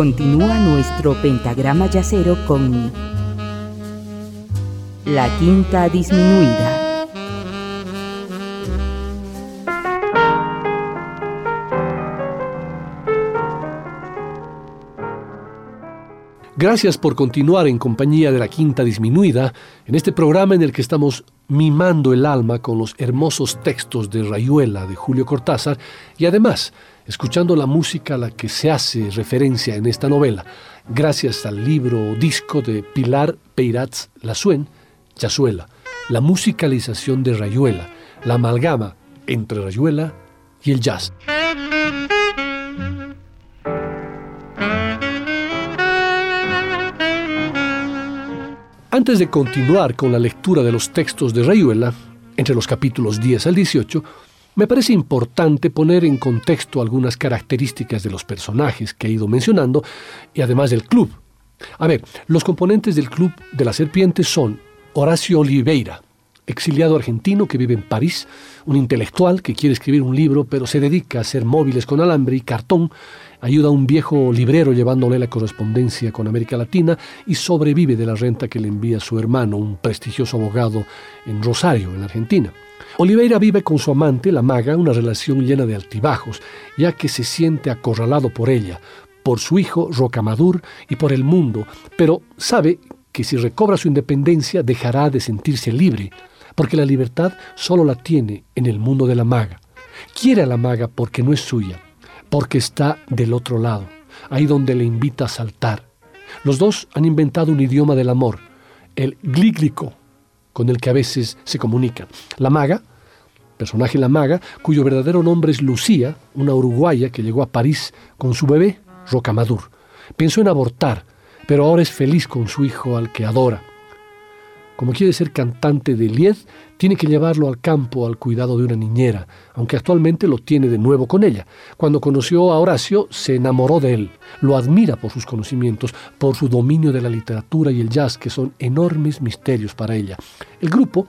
Continúa nuestro pentagrama yacero con la quinta disminuida. Gracias por continuar en compañía de la Quinta Disminuida, en este programa en el que estamos mimando el alma con los hermosos textos de Rayuela de Julio Cortázar y además escuchando la música a la que se hace referencia en esta novela, gracias al libro o disco de Pilar Peiratz Lasuen, Yazuela, la musicalización de Rayuela, la amalgama entre Rayuela y el jazz. Antes de continuar con la lectura de los textos de Rayuela, entre los capítulos 10 al 18, me parece importante poner en contexto algunas características de los personajes que he ido mencionando y además del club. A ver, los componentes del club de la serpiente son Horacio Oliveira, exiliado argentino que vive en París, un intelectual que quiere escribir un libro pero se dedica a hacer móviles con alambre y cartón ayuda a un viejo librero llevándole la correspondencia con América Latina y sobrevive de la renta que le envía su hermano, un prestigioso abogado en Rosario, en Argentina. Oliveira vive con su amante, la maga, una relación llena de altibajos, ya que se siente acorralado por ella, por su hijo Rocamadur y por el mundo, pero sabe que si recobra su independencia dejará de sentirse libre, porque la libertad solo la tiene en el mundo de la maga. Quiere a la maga porque no es suya, porque está del otro lado, ahí donde le invita a saltar. Los dos han inventado un idioma del amor, el glíglico, con el que a veces se comunican. La maga, personaje la maga, cuyo verdadero nombre es Lucía, una uruguaya que llegó a París con su bebé, Rocamadur. Pensó en abortar, pero ahora es feliz con su hijo al que adora. Como quiere ser cantante de Lied, tiene que llevarlo al campo al cuidado de una niñera, aunque actualmente lo tiene de nuevo con ella. Cuando conoció a Horacio, se enamoró de él, lo admira por sus conocimientos, por su dominio de la literatura y el jazz, que son enormes misterios para ella. El grupo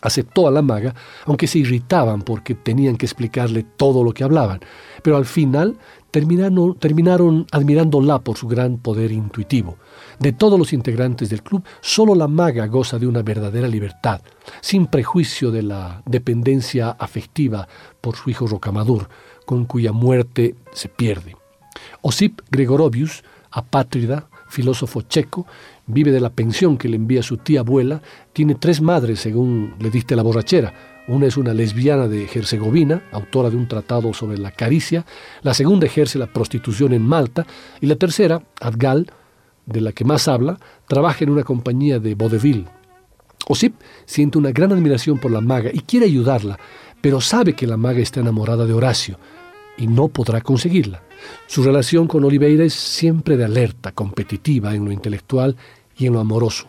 aceptó a la maga, aunque se irritaban porque tenían que explicarle todo lo que hablaban, pero al final terminaron, terminaron admirándola por su gran poder intuitivo. De todos los integrantes del club, solo la maga goza de una verdadera libertad, sin prejuicio de la dependencia afectiva por su hijo Rocamadur, con cuya muerte se pierde. Osip Gregorovius, apátrida, filósofo checo, vive de la pensión que le envía su tía abuela, tiene tres madres según le diste la borrachera. Una es una lesbiana de Herzegovina, autora de un tratado sobre la caricia, la segunda ejerce la prostitución en Malta y la tercera, Adgal, de la que más habla, trabaja en una compañía de vodevil. Osip siente una gran admiración por la maga y quiere ayudarla, pero sabe que la maga está enamorada de Horacio y no podrá conseguirla. Su relación con Oliveira es siempre de alerta, competitiva en lo intelectual y en lo amoroso.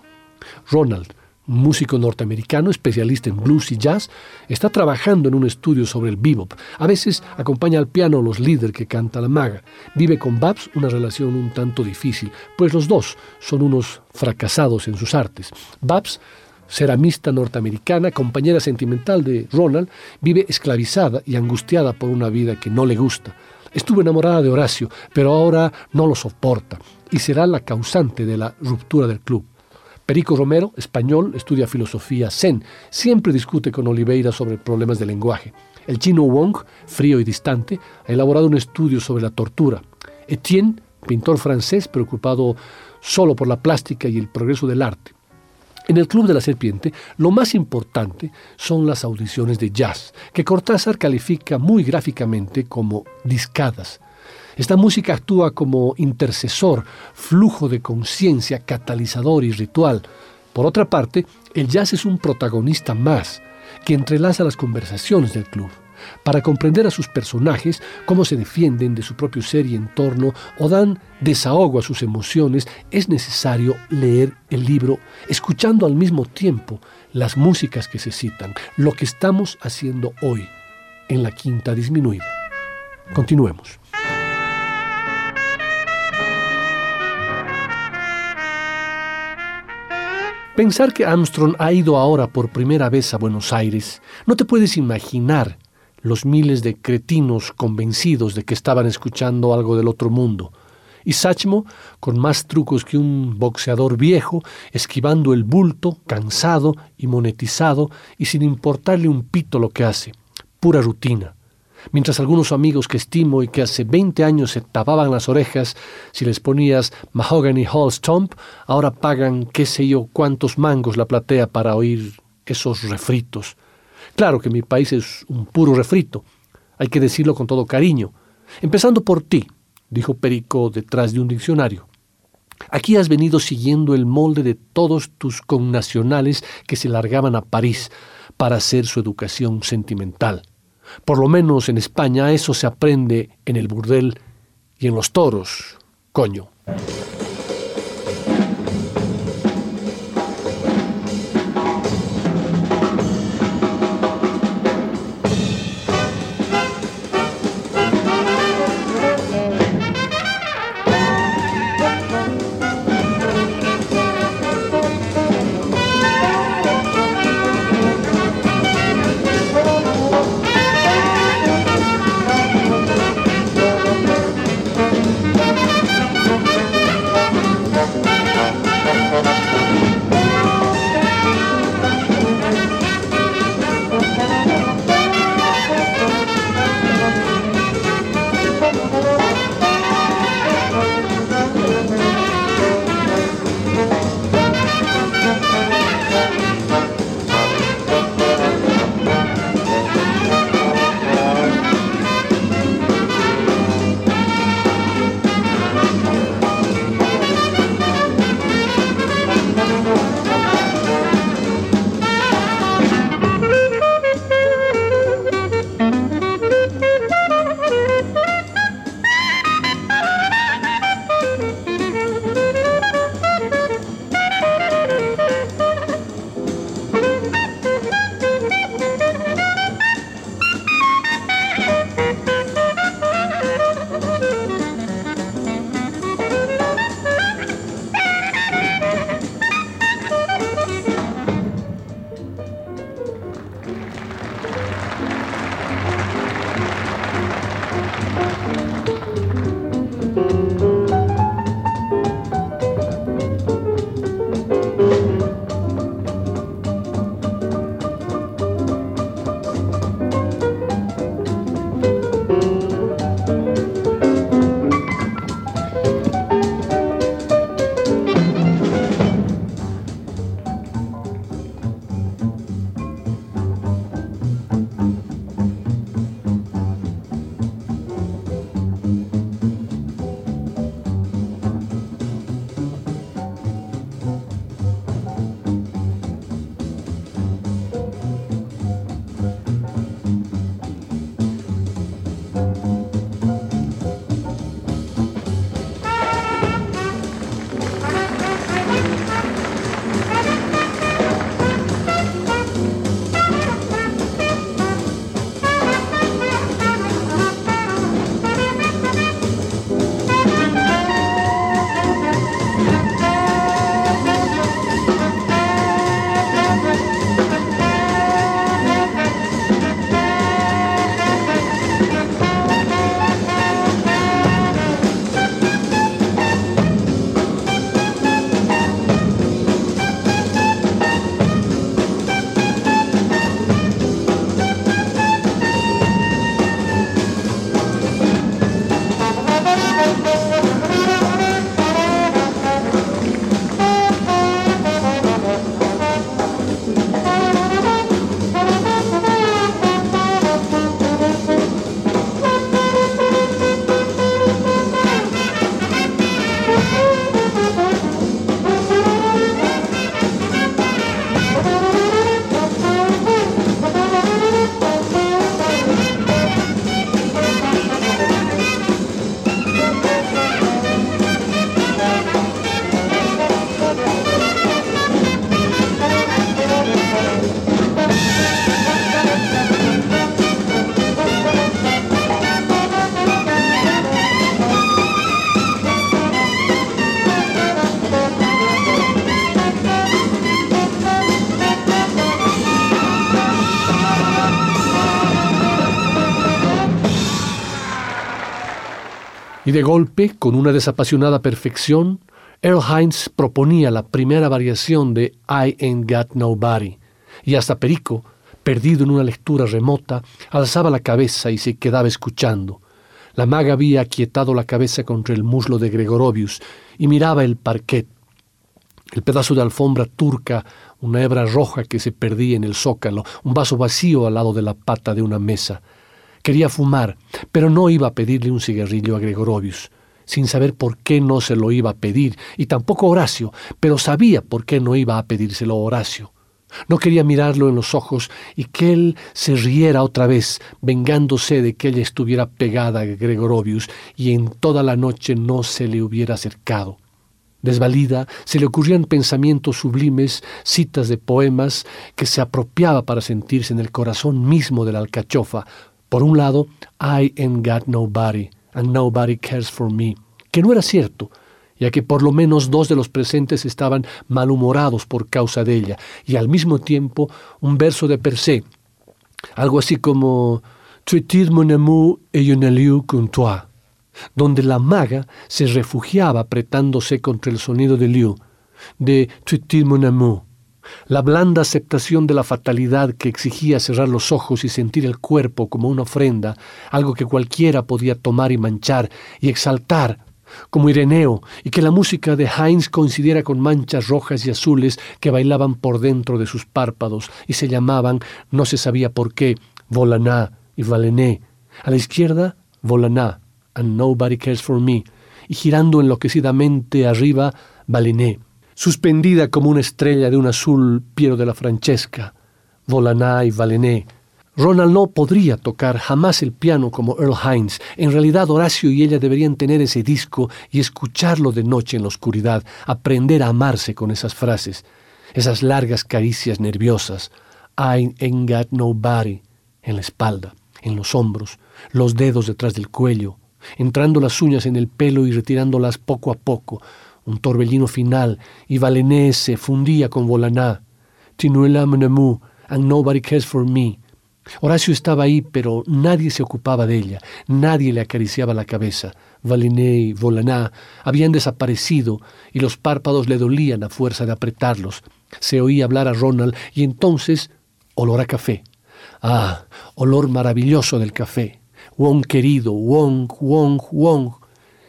Ronald, músico norteamericano especialista en blues y jazz, está trabajando en un estudio sobre el bebop. A veces acompaña al piano a los líderes que canta la maga. Vive con Babs una relación un tanto difícil, pues los dos son unos fracasados en sus artes. Babs ceramista norteamericana, compañera sentimental de Ronald, vive esclavizada y angustiada por una vida que no le gusta. Estuvo enamorada de Horacio, pero ahora no lo soporta y será la causante de la ruptura del club. Perico Romero, español, estudia filosofía zen, siempre discute con Oliveira sobre problemas de lenguaje. El chino Wong, frío y distante, ha elaborado un estudio sobre la tortura. Etienne, pintor francés preocupado solo por la plástica y el progreso del arte. En el Club de la Serpiente, lo más importante son las audiciones de jazz, que Cortázar califica muy gráficamente como discadas. Esta música actúa como intercesor, flujo de conciencia, catalizador y ritual. Por otra parte, el jazz es un protagonista más, que entrelaza las conversaciones del club para comprender a sus personajes, cómo se defienden de su propio ser y entorno o dan desahogo a sus emociones, es necesario leer el libro escuchando al mismo tiempo las músicas que se citan, lo que estamos haciendo hoy en la quinta disminuida. Continuemos. Pensar que Armstrong ha ido ahora por primera vez a Buenos Aires, no te puedes imaginar los miles de cretinos convencidos de que estaban escuchando algo del otro mundo. Y Sachmo, con más trucos que un boxeador viejo, esquivando el bulto, cansado y monetizado, y sin importarle un pito lo que hace. Pura rutina. Mientras algunos amigos que estimo y que hace 20 años se tapaban las orejas si les ponías Mahogany Hall Stomp, ahora pagan qué sé yo cuántos mangos la platea para oír esos refritos. Claro que mi país es un puro refrito, hay que decirlo con todo cariño. Empezando por ti, dijo Perico detrás de un diccionario. Aquí has venido siguiendo el molde de todos tus connacionales que se largaban a París para hacer su educación sentimental. Por lo menos en España eso se aprende en el burdel y en los toros, coño. De golpe, con una desapasionada perfección, Earl Hines proponía la primera variación de I Ain't Got Nobody, y hasta Perico, perdido en una lectura remota, alzaba la cabeza y se quedaba escuchando. La maga había aquietado la cabeza contra el muslo de Gregorovius y miraba el parquet, el pedazo de alfombra turca, una hebra roja que se perdía en el zócalo, un vaso vacío al lado de la pata de una mesa. Quería fumar, pero no iba a pedirle un cigarrillo a Gregorovius, sin saber por qué no se lo iba a pedir, y tampoco Horacio, pero sabía por qué no iba a pedírselo Horacio. No quería mirarlo en los ojos y que él se riera otra vez, vengándose de que ella estuviera pegada a Gregorovius y en toda la noche no se le hubiera acercado. Desvalida, se le ocurrían pensamientos sublimes, citas de poemas que se apropiaba para sentirse en el corazón mismo de la alcachofa. Por un lado, I ain't got nobody, and nobody cares for me, que no era cierto, ya que por lo menos dos de los presentes estaban malhumorados por causa de ella, y al mismo tiempo un verso de per se, algo así como Traiter mon amour et un lieu con toi donde la maga se refugiaba apretándose contra el sonido de Liu, de Tuitil mon amour, la blanda aceptación de la fatalidad que exigía cerrar los ojos y sentir el cuerpo como una ofrenda, algo que cualquiera podía tomar y manchar y exaltar, como Ireneo, y que la música de Heinz coincidiera con manchas rojas y azules que bailaban por dentro de sus párpados y se llamaban, no se sabía por qué, Volaná y Valené. A la izquierda, Volaná, and Nobody Cares for Me, y girando enloquecidamente arriba, Baliné, suspendida como una estrella de un azul Piero de la Francesca, Volaná y Valené. Ronald no podría tocar jamás el piano como Earl Hines. En realidad Horacio y ella deberían tener ese disco y escucharlo de noche en la oscuridad, aprender a amarse con esas frases, esas largas caricias nerviosas. I ain't got nobody en la espalda, en los hombros, los dedos detrás del cuello, entrando las uñas en el pelo y retirándolas poco a poco. Un torbellino final, y Valené se fundía con Volaná. Tinuela mon and nobody cares for me. Horacio estaba ahí, pero nadie se ocupaba de ella, nadie le acariciaba la cabeza. Valené y Volaná habían desaparecido y los párpados le dolían a fuerza de apretarlos. Se oía hablar a Ronald y entonces olor a café. Ah, olor maravilloso del café. Wong querido, Wong, Wong, Wong,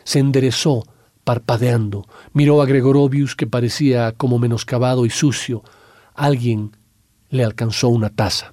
se enderezó, parpadeando, miró a Gregorovius que parecía como menoscabado y sucio. Alguien le alcanzó una taza.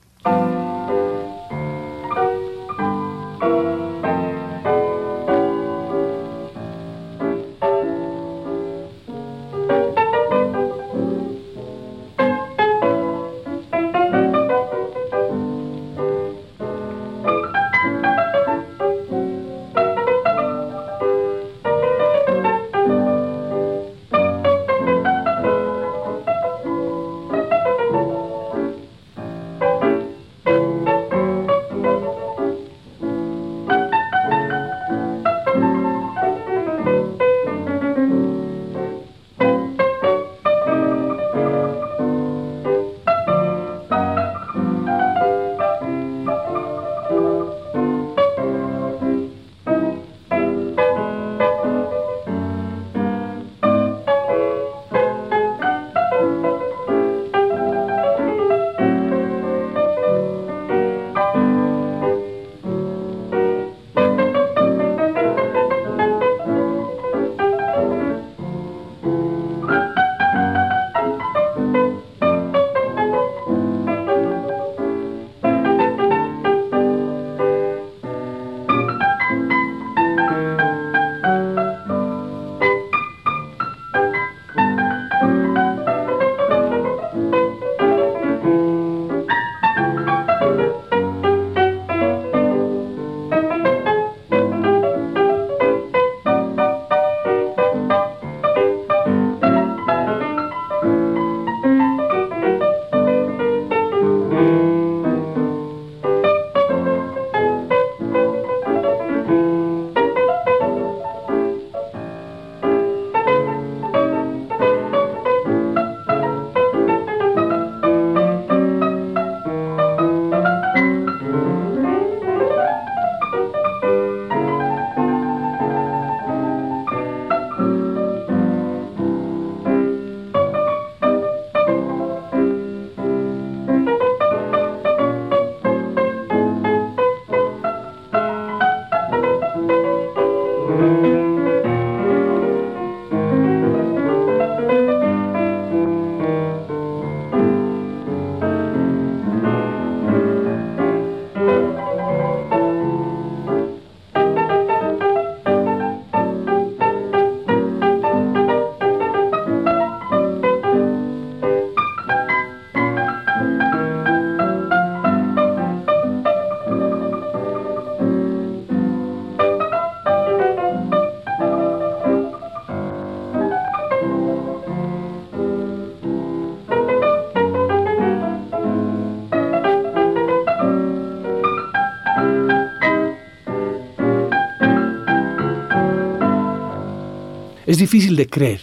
Es difícil de creer.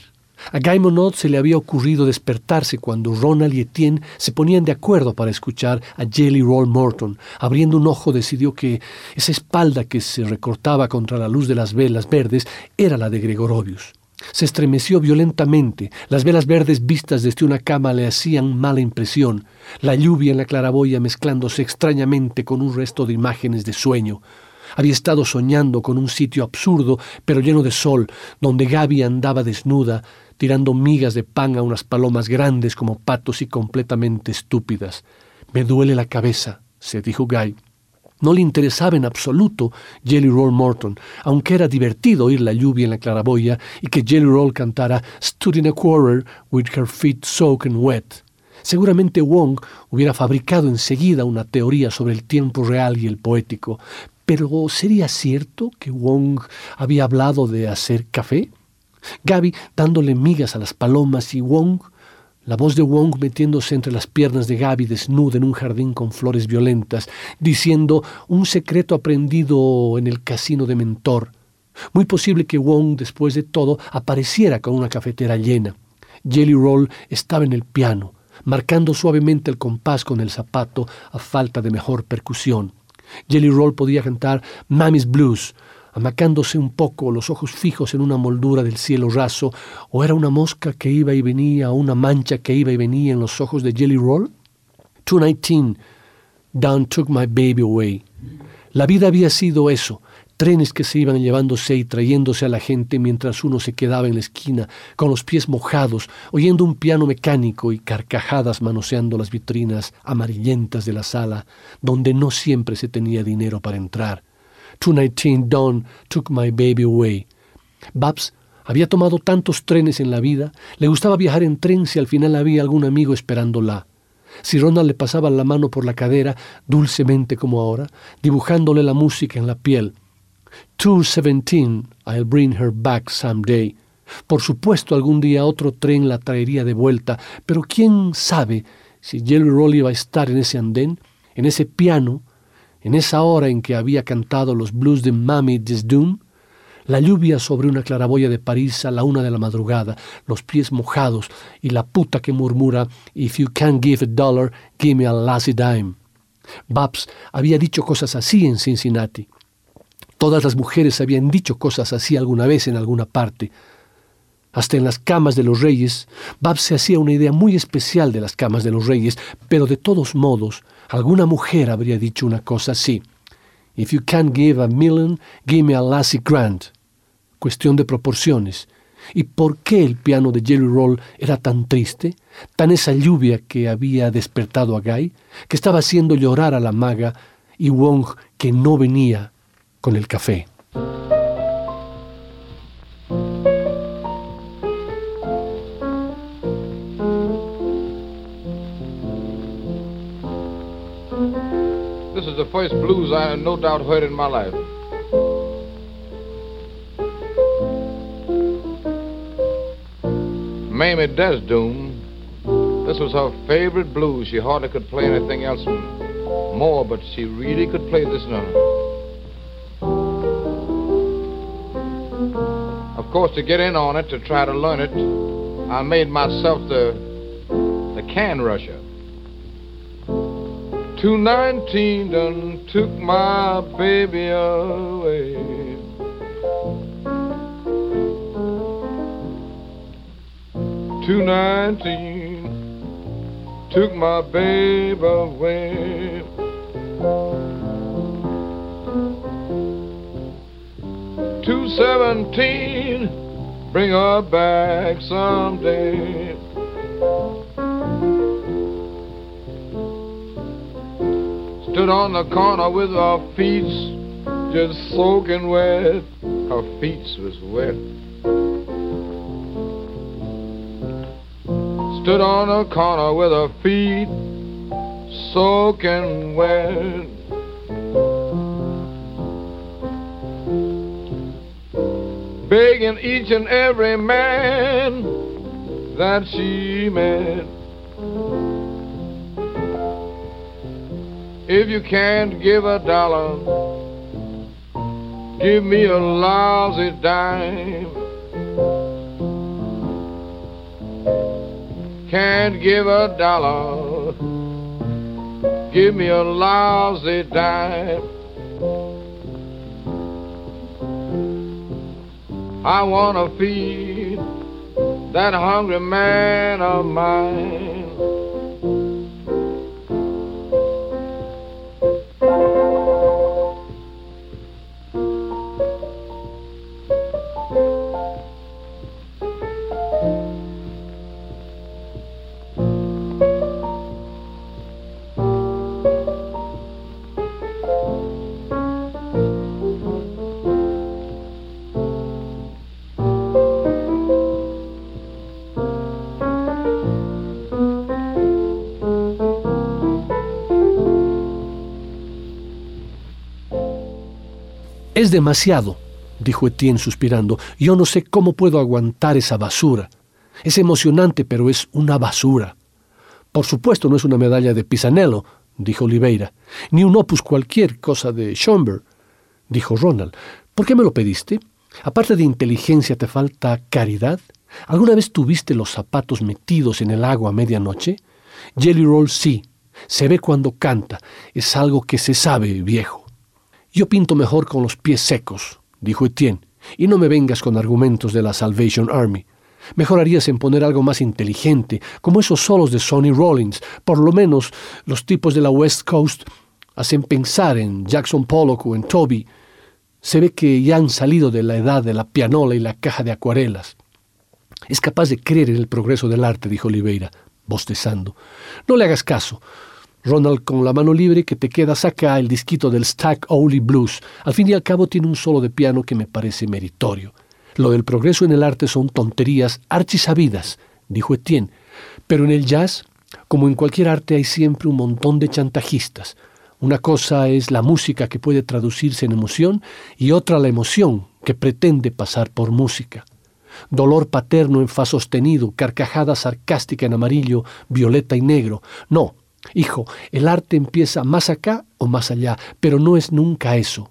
A Guy Monod se le había ocurrido despertarse cuando Ronald y Etienne se ponían de acuerdo para escuchar a Jelly Roll Morton. Abriendo un ojo decidió que esa espalda que se recortaba contra la luz de las velas verdes era la de Gregorovius. Se estremeció violentamente. Las velas verdes vistas desde una cama le hacían mala impresión. La lluvia en la claraboya mezclándose extrañamente con un resto de imágenes de sueño. Había estado soñando con un sitio absurdo, pero lleno de sol, donde Gaby andaba desnuda, tirando migas de pan a unas palomas grandes como patos y completamente estúpidas. Me duele la cabeza, se dijo Guy. No le interesaba en absoluto Jelly Roll Morton, aunque era divertido oír la lluvia en la claraboya y que Jelly Roll cantara Stood in a quarter with her feet soaking wet. Seguramente Wong hubiera fabricado enseguida una teoría sobre el tiempo real y el poético, pero ¿sería cierto que Wong había hablado de hacer café? Gaby dándole migas a las palomas y Wong la voz de Wong metiéndose entre las piernas de Gaby desnuda en un jardín con flores violentas, diciendo un secreto aprendido en el casino de Mentor. Muy posible que Wong, después de todo, apareciera con una cafetera llena. Jelly Roll estaba en el piano, marcando suavemente el compás con el zapato a falta de mejor percusión. Jelly Roll podía cantar Mammy's Blues, amacándose un poco, los ojos fijos en una moldura del cielo raso, o era una mosca que iba y venía, o una mancha que iba y venía en los ojos de Jelly Roll? 219, Down took my baby away. La vida había sido eso, trenes que se iban llevándose y trayéndose a la gente mientras uno se quedaba en la esquina, con los pies mojados, oyendo un piano mecánico y carcajadas manoseando las vitrinas amarillentas de la sala, donde no siempre se tenía dinero para entrar. 219 Dawn took my baby away. Babs había tomado tantos trenes en la vida, le gustaba viajar en tren si al final había algún amigo esperándola. Si Ronald le pasaba la mano por la cadera, dulcemente como ahora, dibujándole la música en la piel. 217, I'll bring her back someday. Por supuesto, algún día otro tren la traería de vuelta, pero quién sabe si Jelly Roll iba a estar en ese andén, en ese piano, en esa hora en que había cantado los blues de Mammy Doom, la lluvia sobre una claraboya de París a la una de la madrugada, los pies mojados y la puta que murmura If you can't give a dollar, give me a lassie dime. Babs había dicho cosas así en Cincinnati. Todas las mujeres habían dicho cosas así alguna vez en alguna parte. Hasta en las camas de los reyes, Babs se hacía una idea muy especial de las camas de los reyes, pero de todos modos, alguna mujer habría dicho una cosa así. If you can't give a million, give me a lassie grant. Cuestión de proporciones. ¿Y por qué el piano de Jelly Roll era tan triste? Tan esa lluvia que había despertado a Guy, que estaba haciendo llorar a la maga, y Wong que no venía con el café. This is the first blues I no doubt heard in my life. Mamie Desdoom, this was her favorite blues. She hardly could play anything else more, but she really could play this number. Course, to get in on it, to try to learn it, I made myself the, the can rusher. 219 done took my baby away. Two nineteen took my baby away. Seventeen bring her back someday. Stood on the corner with her feet just soaking wet. Her feet was wet. Stood on the corner with her feet soaking wet. begging each and every man that she met. If you can't give a dollar, give me a lousy dime. Can't give a dollar, give me a lousy dime. I want to feed that hungry man of mine. Es demasiado, dijo Etienne suspirando. Yo no sé cómo puedo aguantar esa basura. Es emocionante, pero es una basura. Por supuesto, no es una medalla de Pisanello, dijo Oliveira, ni un opus cualquier cosa de Schoenberg, dijo Ronald. ¿Por qué me lo pediste? Aparte de inteligencia, ¿te falta caridad? ¿Alguna vez tuviste los zapatos metidos en el agua a medianoche? Jelly Roll sí. Se ve cuando canta. Es algo que se sabe, viejo. Yo pinto mejor con los pies secos, dijo Etienne, y no me vengas con argumentos de la Salvation Army. Mejor harías en poner algo más inteligente, como esos solos de Sonny Rollins. Por lo menos los tipos de la West Coast hacen pensar en Jackson Pollock o en Toby. Se ve que ya han salido de la edad de la pianola y la caja de acuarelas. Es capaz de creer en el progreso del arte, dijo Oliveira, bostezando. No le hagas caso. Ronald con la mano libre que te queda saca el disquito del Stack Only Blues. Al fin y al cabo tiene un solo de piano que me parece meritorio. Lo del progreso en el arte son tonterías archisabidas, dijo Etienne, pero en el jazz, como en cualquier arte, hay siempre un montón de chantajistas. Una cosa es la música que puede traducirse en emoción y otra la emoción que pretende pasar por música. Dolor paterno en fa sostenido, carcajada sarcástica en amarillo, violeta y negro. No, Hijo, el arte empieza más acá o más allá, pero no es nunca eso.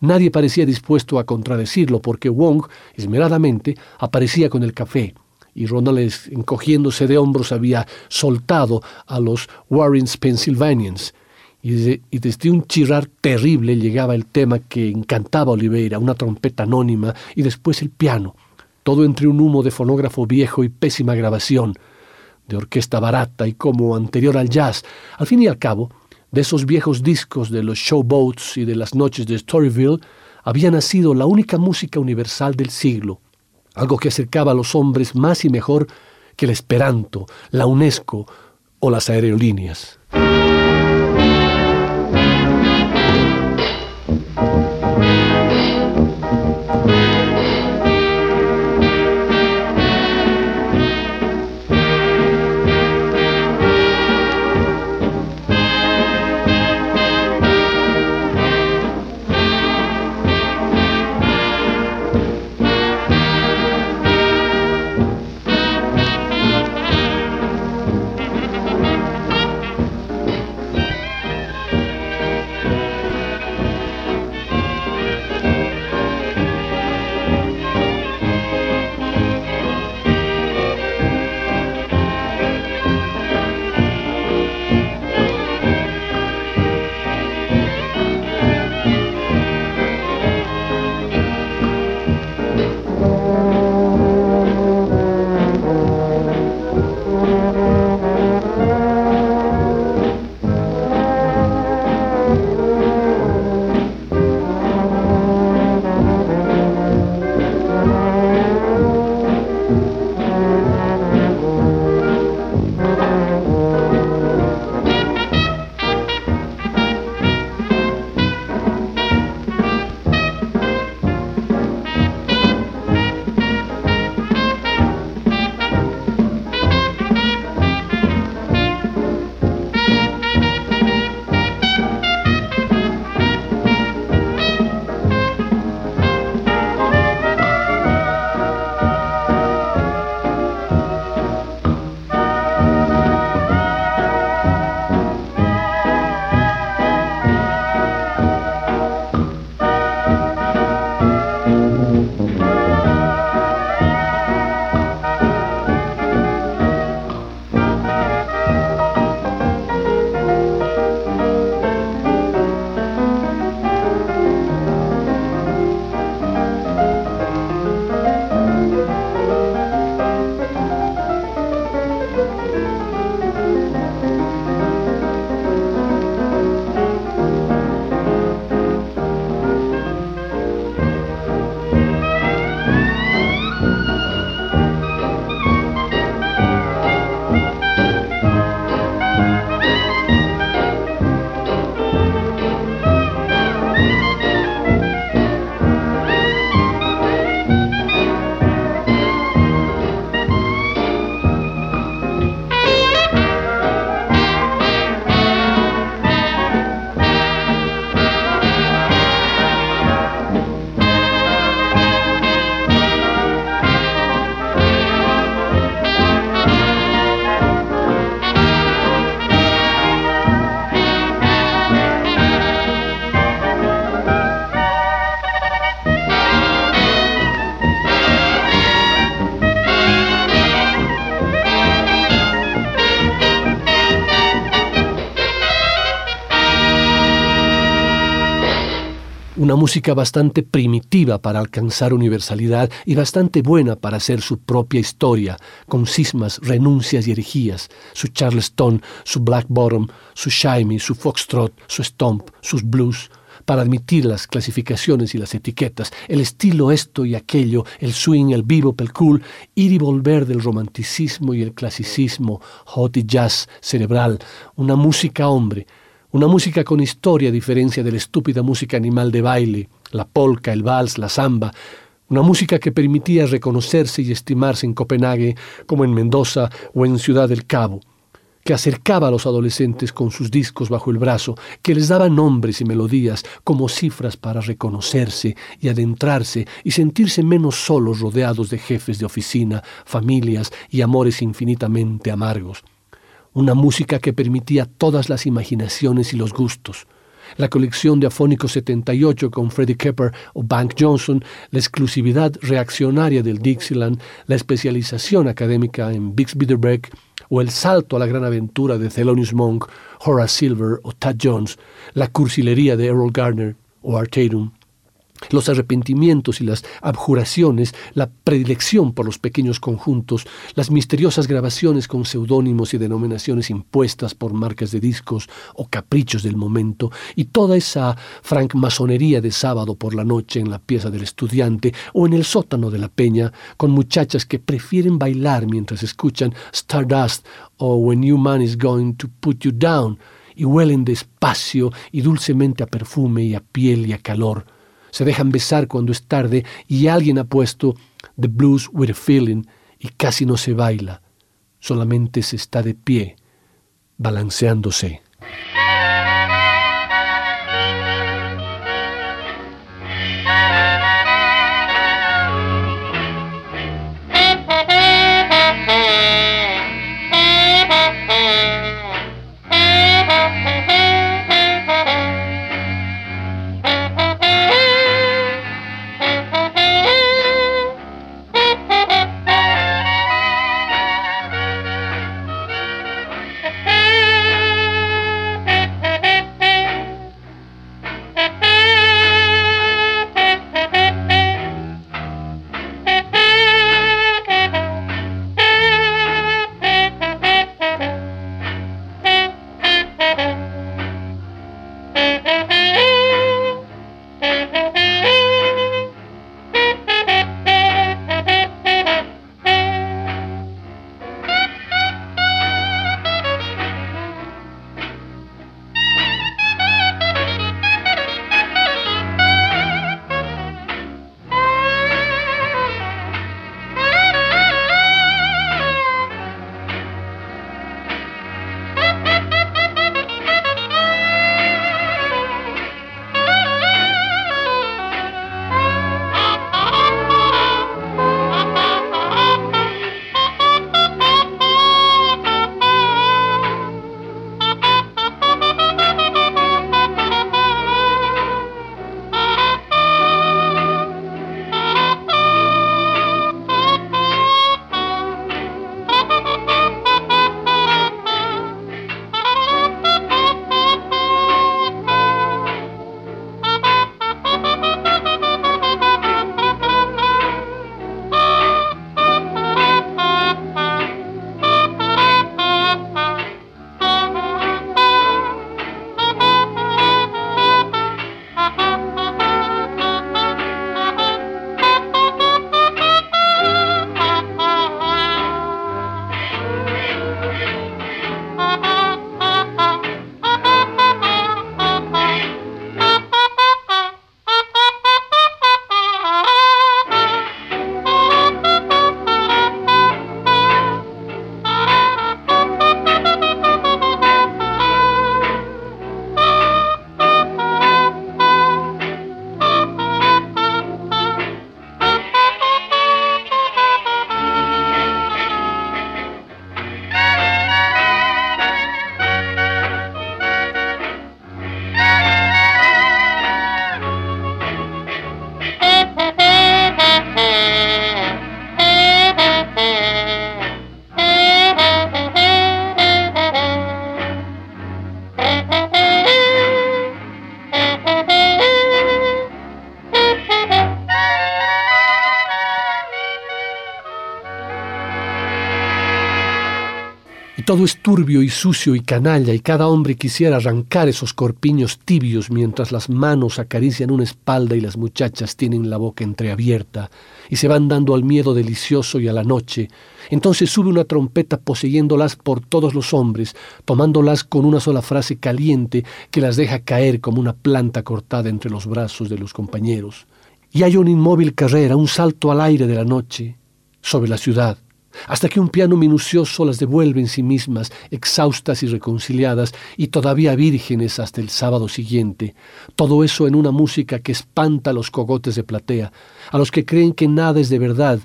Nadie parecía dispuesto a contradecirlo porque Wong, esmeradamente, aparecía con el café, y Ronald, encogiéndose de hombros, había soltado a los Warrens Pennsylvanians. Y, y, desde un chirrar terrible llegaba el tema que encantaba a Oliveira, una trompeta anónima, y después el piano, todo entre un humo de fonógrafo viejo y pésima grabación de orquesta barata y como anterior al jazz, al fin y al cabo, de esos viejos discos de los showboats y de las noches de Storyville, había nacido la única música universal del siglo, algo que acercaba a los hombres más y mejor que el Esperanto, la UNESCO o las aerolíneas. Una música bastante primitiva para alcanzar universalidad y bastante buena para hacer su propia historia, con cismas, renuncias y herejías, su charleston, su black bottom, su shimmy, su foxtrot, su stomp, sus blues, para admitir las clasificaciones y las etiquetas, el estilo esto y aquello, el swing, el bebop, el cool, ir y volver del romanticismo y el clasicismo, hot y jazz cerebral, una música hombre, una música con historia a diferencia de la estúpida música animal de baile, la polka, el vals, la samba, una música que permitía reconocerse y estimarse en Copenhague como en Mendoza o en Ciudad del Cabo, que acercaba a los adolescentes con sus discos bajo el brazo, que les daba nombres y melodías como cifras para reconocerse y adentrarse y sentirse menos solos rodeados de jefes de oficina, familias y amores infinitamente amargos una música que permitía todas las imaginaciones y los gustos. La colección de Afónicos 78 con Freddie Kepper o Bank Johnson, la exclusividad reaccionaria del Dixieland, la especialización académica en Bixby the o el salto a la gran aventura de Thelonious Monk, Horace Silver o Tad Jones, la cursilería de Errol Garner o Art Tatum, los arrepentimientos y las abjuraciones, la predilección por los pequeños conjuntos, las misteriosas grabaciones con seudónimos y denominaciones impuestas por marcas de discos o caprichos del momento, y toda esa francmasonería de sábado por la noche en la pieza del estudiante o en el sótano de la peña, con muchachas que prefieren bailar mientras escuchan Stardust o When New Man is Going to Put You Down, y huelen despacio y dulcemente a perfume y a piel y a calor se dejan besar cuando es tarde y alguien ha puesto The Blues a Feeling y casi no se baila, solamente se está de pie, balanceándose. Todo es turbio y sucio y canalla, y cada hombre quisiera arrancar esos corpiños tibios mientras las manos acarician una espalda y las muchachas tienen la boca entreabierta y se van dando al miedo delicioso y a la noche. Entonces sube una trompeta poseyéndolas por todos los hombres, tomándolas con una sola frase caliente que las deja caer como una planta cortada entre los brazos de los compañeros. Y hay una inmóvil carrera, un salto al aire de la noche, sobre la ciudad hasta que un piano minucioso las devuelve en sí mismas, exhaustas y reconciliadas, y todavía vírgenes hasta el sábado siguiente. Todo eso en una música que espanta a los cogotes de platea, a los que creen que nada es de verdad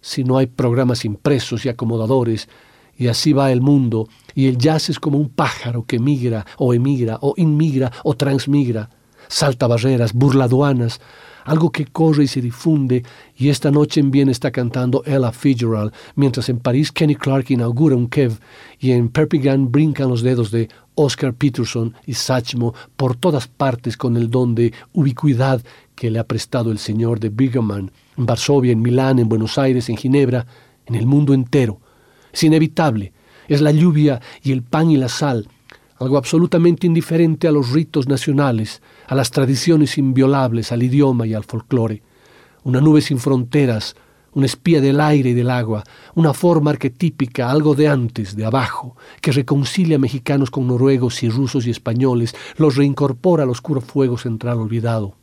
si no hay programas impresos y acomodadores, y así va el mundo, y el jazz es como un pájaro que migra, o emigra, o inmigra, o transmigra, salta barreras, burla aduanas, algo que corre y se difunde, y esta noche en Viena está cantando Ella Fitzgerald, mientras en París Kenny Clark inaugura un Kev, y en Perpignan brincan los dedos de Oscar Peterson y Sachmo por todas partes con el don de ubicuidad que le ha prestado el señor de Bigerman, en Varsovia, en Milán, en Buenos Aires, en Ginebra, en el mundo entero. Es inevitable, es la lluvia y el pan y la sal, algo absolutamente indiferente a los ritos nacionales, a las tradiciones inviolables, al idioma y al folclore. Una nube sin fronteras, un espía del aire y del agua, una forma arquetípica, algo de antes, de abajo, que reconcilia a mexicanos con noruegos y rusos y españoles, los reincorpora al oscuro fuego central olvidado.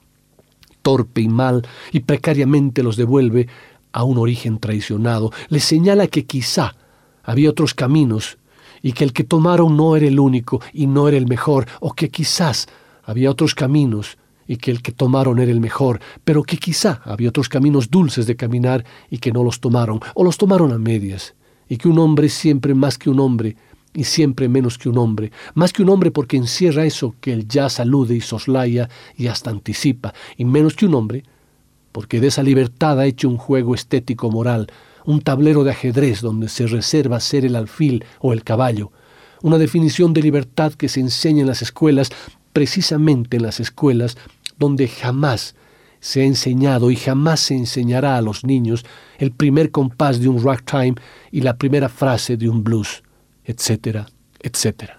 Torpe y mal y precariamente los devuelve a un origen traicionado, les señala que quizá había otros caminos y que el que tomaron no era el único y no era el mejor, o que quizás había otros caminos y que el que tomaron era el mejor, pero que quizá había otros caminos dulces de caminar y que no los tomaron, o los tomaron a medias, y que un hombre siempre más que un hombre y siempre menos que un hombre, más que un hombre porque encierra eso que el ya salude y soslaya y hasta anticipa, y menos que un hombre porque de esa libertad ha hecho un juego estético moral, un tablero de ajedrez donde se reserva ser el alfil o el caballo, una definición de libertad que se enseña en las escuelas, precisamente en las escuelas donde jamás se ha enseñado y jamás se enseñará a los niños el primer compás de un ragtime y la primera frase de un blues, etcétera, etcétera.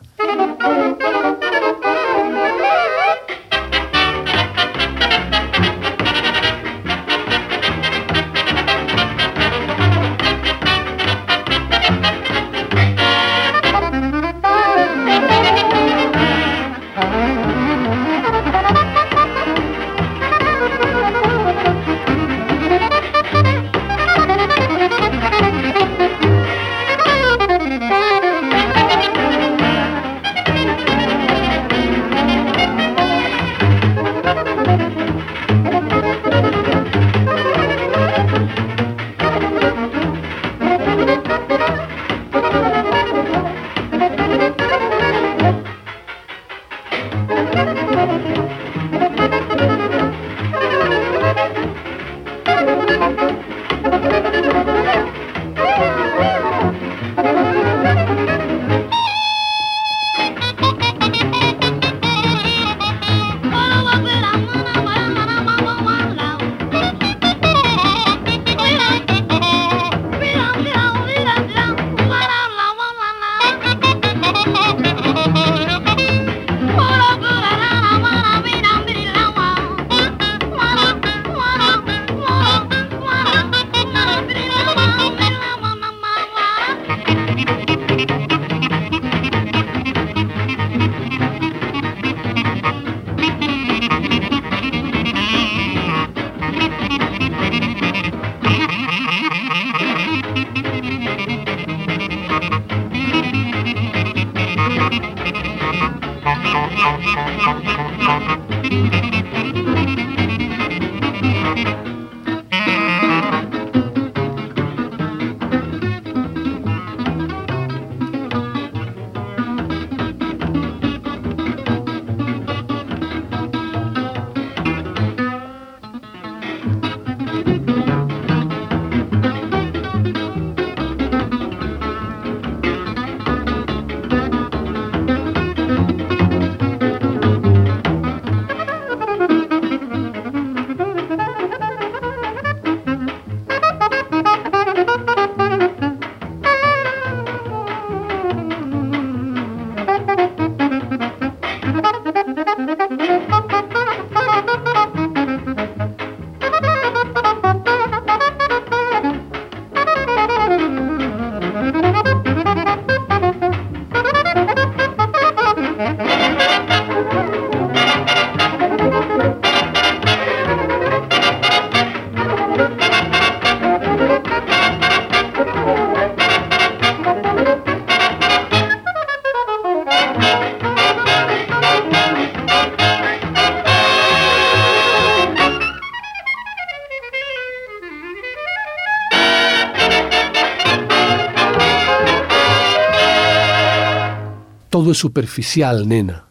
Todo es superficial, nena.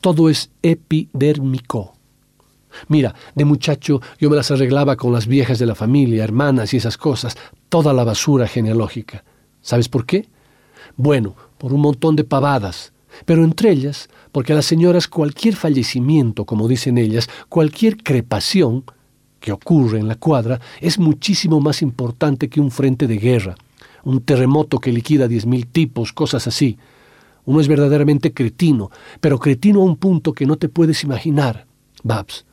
Todo es epidérmico. Mira, de muchacho yo me las arreglaba con las viejas de la familia, hermanas y esas cosas, toda la basura genealógica. ¿Sabes por qué? Bueno, por un montón de pavadas, pero entre ellas, porque a las señoras cualquier fallecimiento, como dicen ellas, cualquier crepación que ocurre en la cuadra, es muchísimo más importante que un frente de guerra, un terremoto que liquida diez mil tipos, cosas así. Uno es verdaderamente cretino, pero cretino a un punto que no te puedes imaginar, Babs.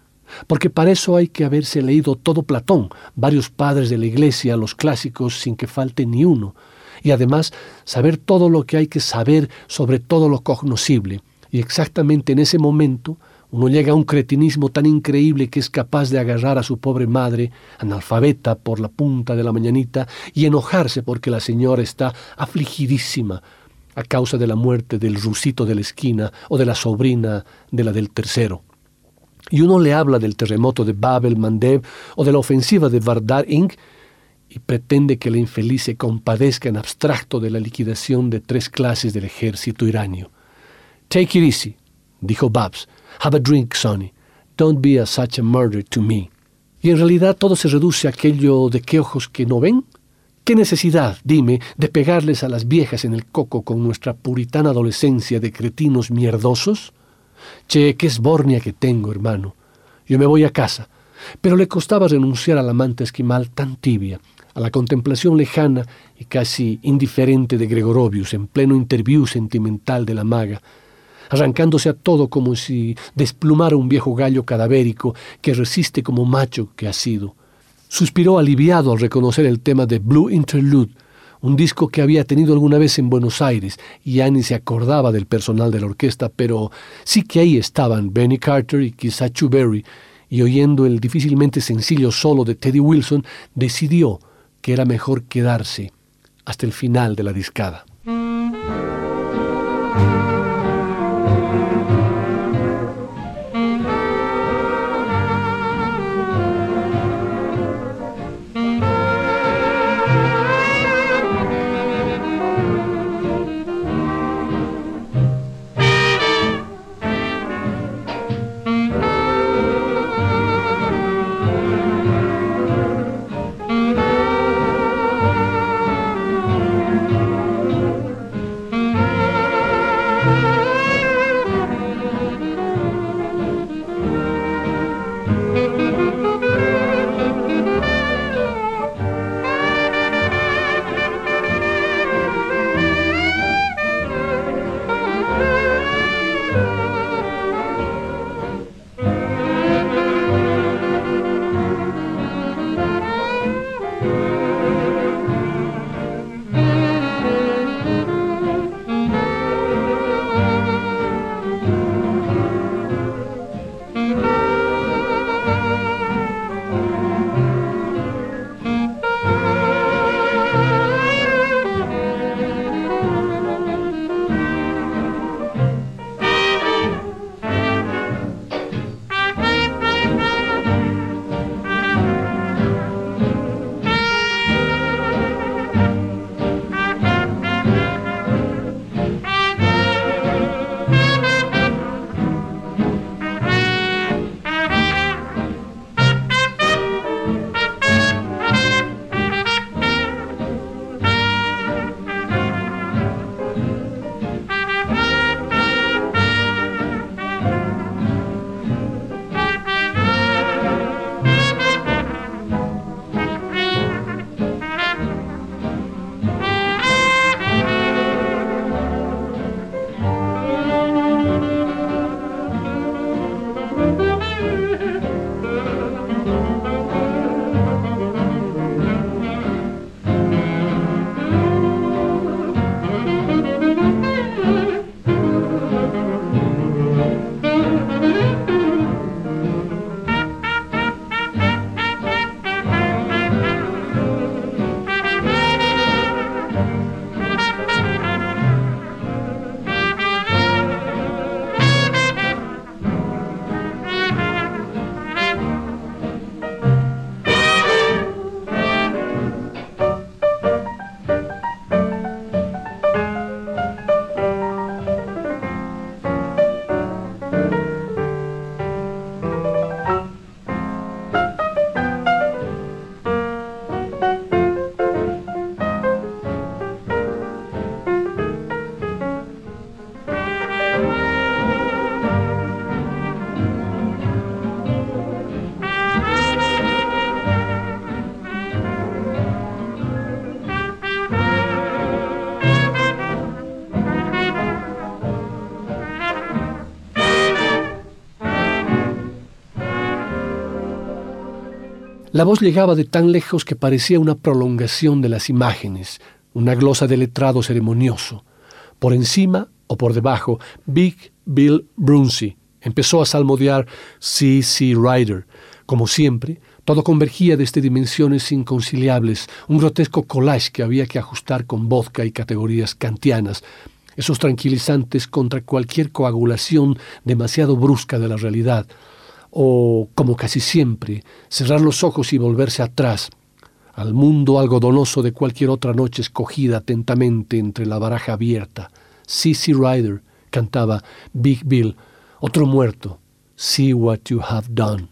Porque para eso hay que haberse leído todo Platón, varios padres de la Iglesia, los clásicos, sin que falte ni uno, y además saber todo lo que hay que saber sobre todo lo cognoscible. Y exactamente en ese momento uno llega a un cretinismo tan increíble que es capaz de agarrar a su pobre madre, analfabeta, por la punta de la mañanita y enojarse porque la señora está afligidísima a causa de la muerte del rusito de la esquina o de la sobrina de la del tercero. Y uno le habla del terremoto de Babel Mandeb o de la ofensiva de Vardar Inc. y pretende que la infeliz se compadezca en abstracto de la liquidación de tres clases del ejército iranio. Take it easy, dijo Babs. Have a drink, Sonny. Don't be a such a murder to me. Y en realidad todo se reduce a aquello de qué ojos que no ven. ¿Qué necesidad, dime, de pegarles a las viejas en el coco con nuestra puritana adolescencia de cretinos mierdosos? Che, qué esbornia que tengo, hermano. Yo me voy a casa. Pero le costaba renunciar al amante esquimal tan tibia, a la contemplación lejana y casi indiferente de Gregorovius en pleno interview sentimental de la maga, arrancándose a todo como si desplumara un viejo gallo cadavérico que resiste como macho que ha sido. Suspiró aliviado al reconocer el tema de Blue Interlude, un disco que había tenido alguna vez en Buenos Aires, y ya ni se acordaba del personal de la orquesta, pero sí que ahí estaban Benny Carter y quizá Berry, y oyendo el difícilmente sencillo solo de Teddy Wilson, decidió que era mejor quedarse hasta el final de la discada. La voz llegaba de tan lejos que parecía una prolongación de las imágenes, una glosa de letrado ceremonioso. Por encima o por debajo, Big Bill Brunsey empezó a salmodiar C.C. Ryder. Como siempre, todo convergía desde dimensiones inconciliables, un grotesco collage que había que ajustar con vodka y categorías kantianas, esos tranquilizantes contra cualquier coagulación demasiado brusca de la realidad, o, como casi siempre, cerrar los ojos y volverse atrás, al mundo algodonoso de cualquier otra noche escogida atentamente entre la baraja abierta. C.C. Ryder cantaba Big Bill, otro muerto, See What You Have Done.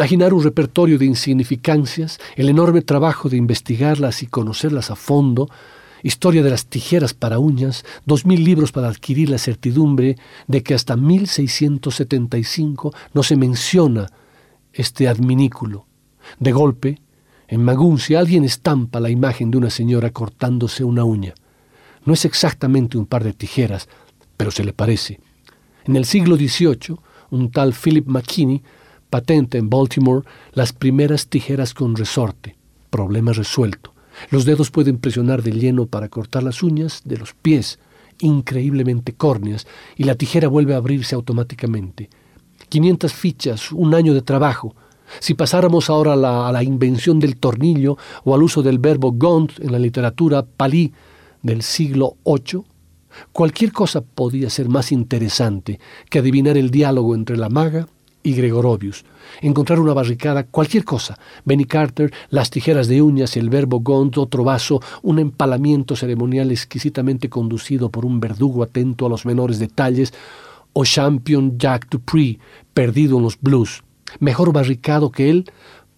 Imaginar un repertorio de insignificancias, el enorme trabajo de investigarlas y conocerlas a fondo, historia de las tijeras para uñas, dos mil libros para adquirir la certidumbre de que hasta 1675 no se menciona este adminículo. De golpe, en Maguncia alguien estampa la imagen de una señora cortándose una uña. No es exactamente un par de tijeras, pero se le parece. En el siglo XVIII, un tal Philip McKinney patente en Baltimore las primeras tijeras con resorte. Problema resuelto. Los dedos pueden presionar de lleno para cortar las uñas de los pies, increíblemente córneas, y la tijera vuelve a abrirse automáticamente. 500 fichas, un año de trabajo. Si pasáramos ahora a la, a la invención del tornillo o al uso del verbo gaunt en la literatura palí del siglo VIII, cualquier cosa podía ser más interesante que adivinar el diálogo entre la maga y Gregorovius. Encontrar una barricada, cualquier cosa. Benny Carter, las tijeras de uñas, el verbo gond, otro vaso, un empalamiento ceremonial exquisitamente conducido por un verdugo atento a los menores detalles, o Champion Jack Dupree, perdido en los blues. Mejor barricado que él,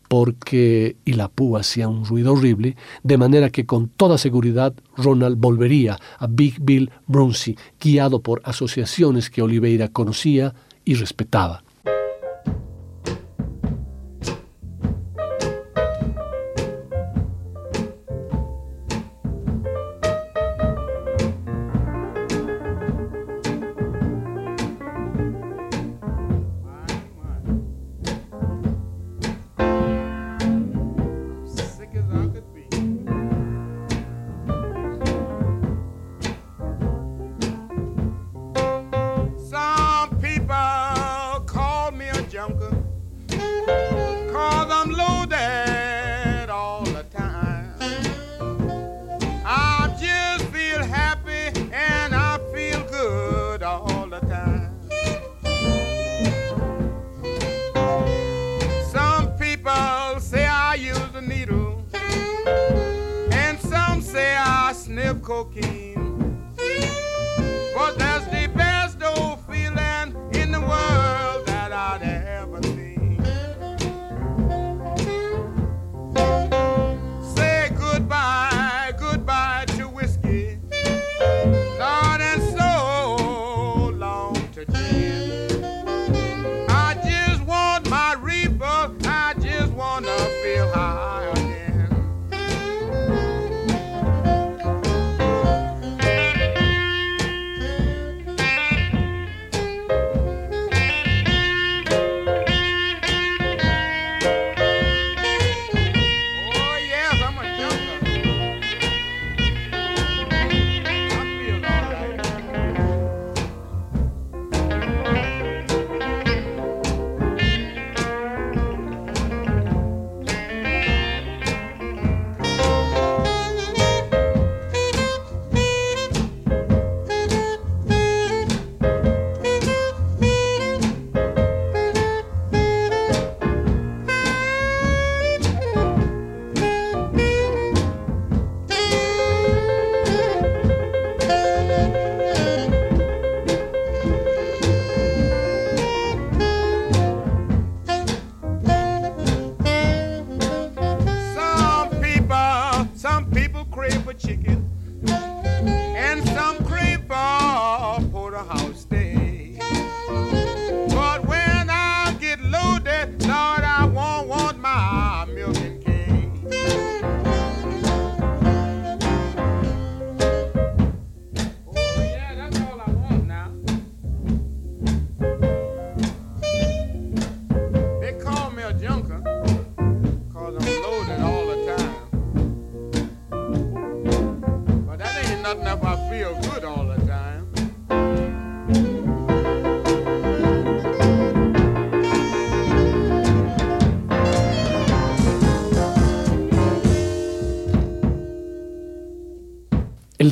porque y la púa hacía un ruido horrible, de manera que con toda seguridad Ronald volvería a Big Bill Brunsey, guiado por asociaciones que Oliveira conocía y respetaba.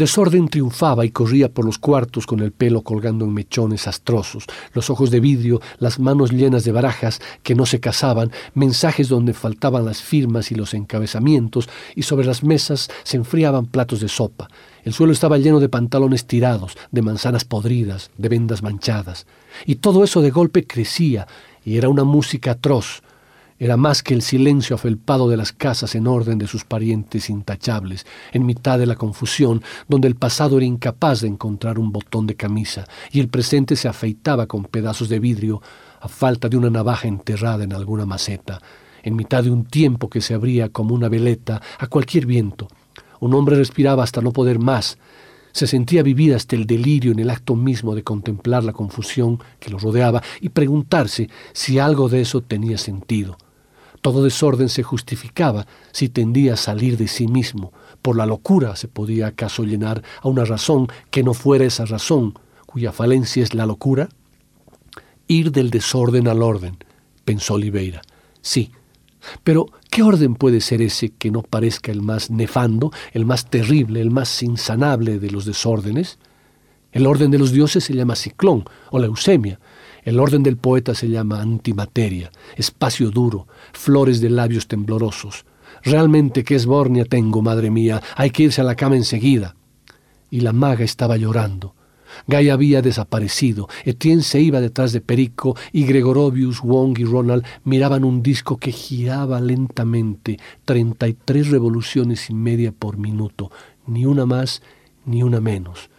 Desorden triunfaba y corría por los cuartos con el pelo colgando en mechones astrosos, los ojos de vidrio, las manos llenas de barajas que no se casaban, mensajes donde faltaban las firmas y los encabezamientos, y sobre las mesas se enfriaban platos de sopa. El suelo estaba lleno de pantalones tirados, de manzanas podridas, de vendas manchadas. Y todo eso de golpe crecía, y era una música atroz, era más que el silencio afelpado de las casas en orden de sus parientes intachables, en mitad de la confusión, donde el pasado era incapaz de encontrar un botón de camisa, y el presente se afeitaba con pedazos de vidrio, a falta de una navaja enterrada en alguna maceta, en mitad de un tiempo que se abría como una veleta a cualquier viento. Un hombre respiraba hasta no poder más, se sentía vivir hasta el delirio en el acto mismo de contemplar la confusión que lo rodeaba y preguntarse si algo de eso tenía sentido. Todo desorden se justificaba si tendía a salir de sí mismo. Por la locura se podía acaso llenar a una razón que no fuera esa razón, cuya falencia es la locura. Ir del desorden al orden, pensó Oliveira. Sí, pero ¿qué orden puede ser ese que no parezca el más nefando, el más terrible, el más insanable de los desórdenes? El orden de los dioses se llama ciclón o leucemia, El orden del poeta se llama antimateria, espacio duro, flores de labios temblorosos. Realmente qué esbornia tengo, madre mía, hay que irse a la cama enseguida. Y la maga estaba llorando. Guy había desaparecido, Etienne se iba detrás de Perico y Gregorovius, Wong y Ronald miraban un disco que giraba lentamente, 33 revoluciones y media por minuto, ni una más ni una menos.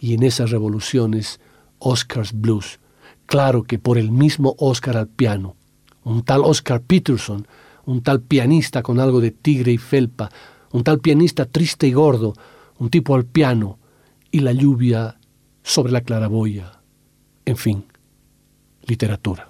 Y en esas revoluciones, Oscar's Blues, claro que por el mismo Oscar al piano, un tal Oscar Peterson, un tal pianista con algo de tigre y felpa, un tal pianista triste y gordo, un tipo al piano, y la lluvia sobre la claraboya, en fin, literatura.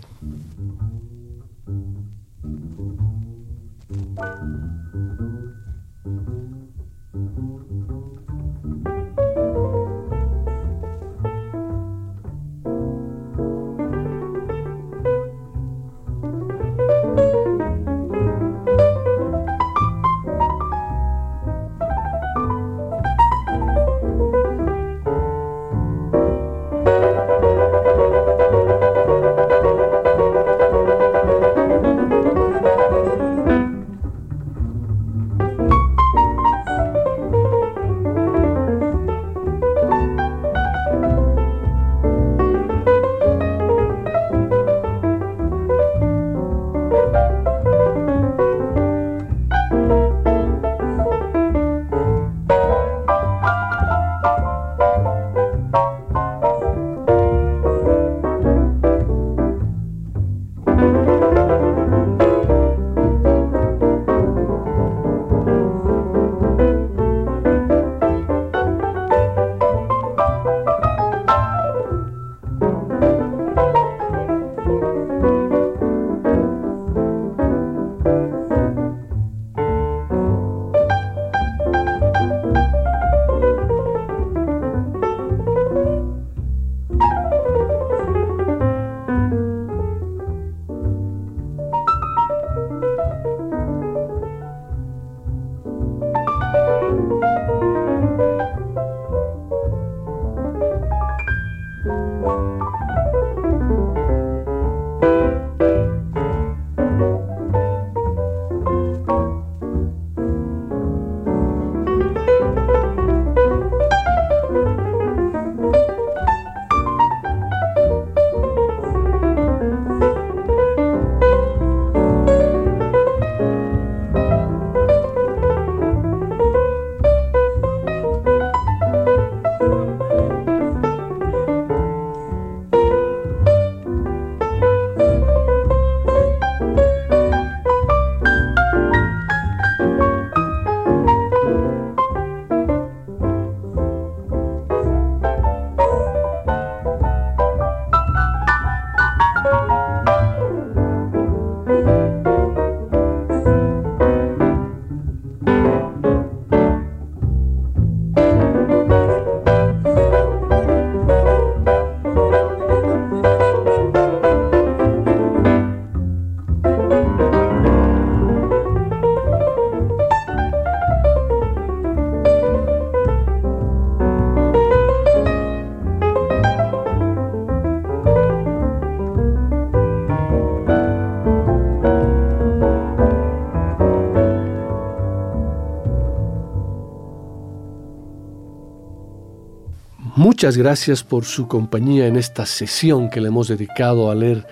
Muchas gracias por su compañía en esta sesión que le hemos dedicado a leer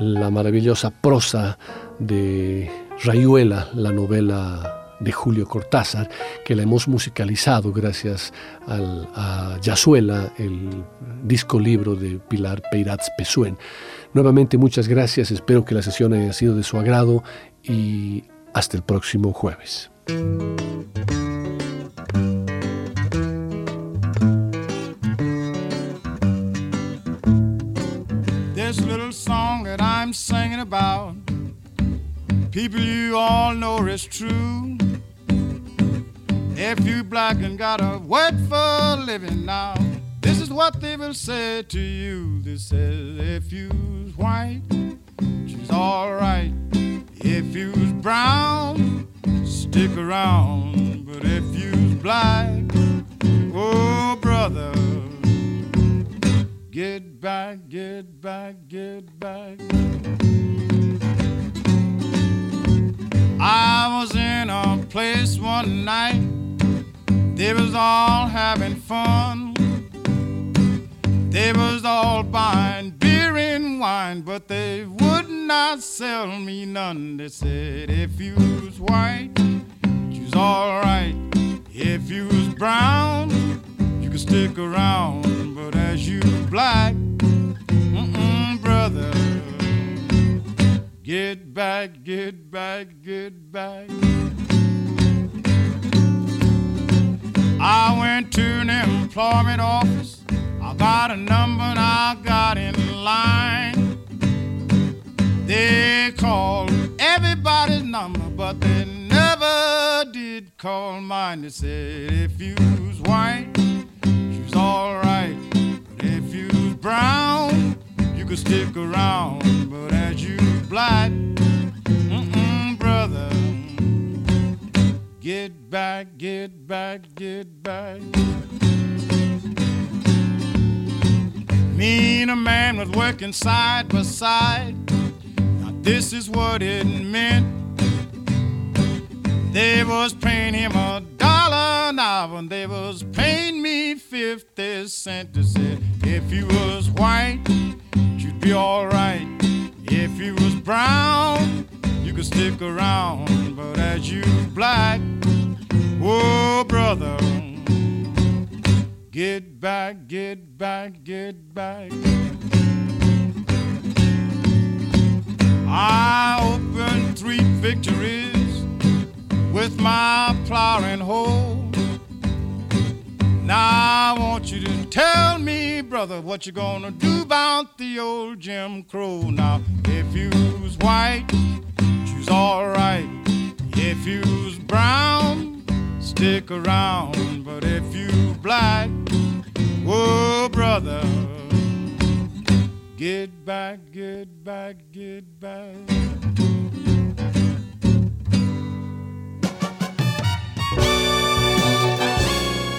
la maravillosa prosa de Rayuela, la novela de Julio Cortázar, que la hemos musicalizado gracias a Yasuela, el disco libro de Pilar Peiratz Pesuen. Nuevamente muchas gracias, espero que la sesión haya sido de su agrado y hasta el próximo jueves. Singing about. People you all know is true. If you black and got a word for a living now, this is what they will say to you. They say, if you's white, she's alright. If you's brown, stick around. But if you's black, oh brother, Back, get back. I was in a place one night, they was all having fun. They was all buying beer and wine, but they would not sell me none. They said, if you was white, you's alright. If you was brown, could stick around. But as you black, mm-mm, brother, get back, get back, get back. I went to an employment office. I got a number and I got in line. They called everybody's number, but they never did call mine. They said if you was white, alright. But if you brown, you could stick around. But as you black, mm-mm, brother, get back, get back, get back. Me and a man was working side by side. Now this is what it meant. They was paying him a dollar an hour, and they was paying me fifty cents. They said, if you was white, you'd be alright. If you was brown, you could stick around. But as you black, oh brother. Get back, get back, get back. I opened three victories with my plow and hoe. Now I want you to tell me, brother, what you gonna do about the old Jim Crow. Now, if you's white, you's alright. If you's brown, stick around. But if you black, oh brother, get back, get back, get back.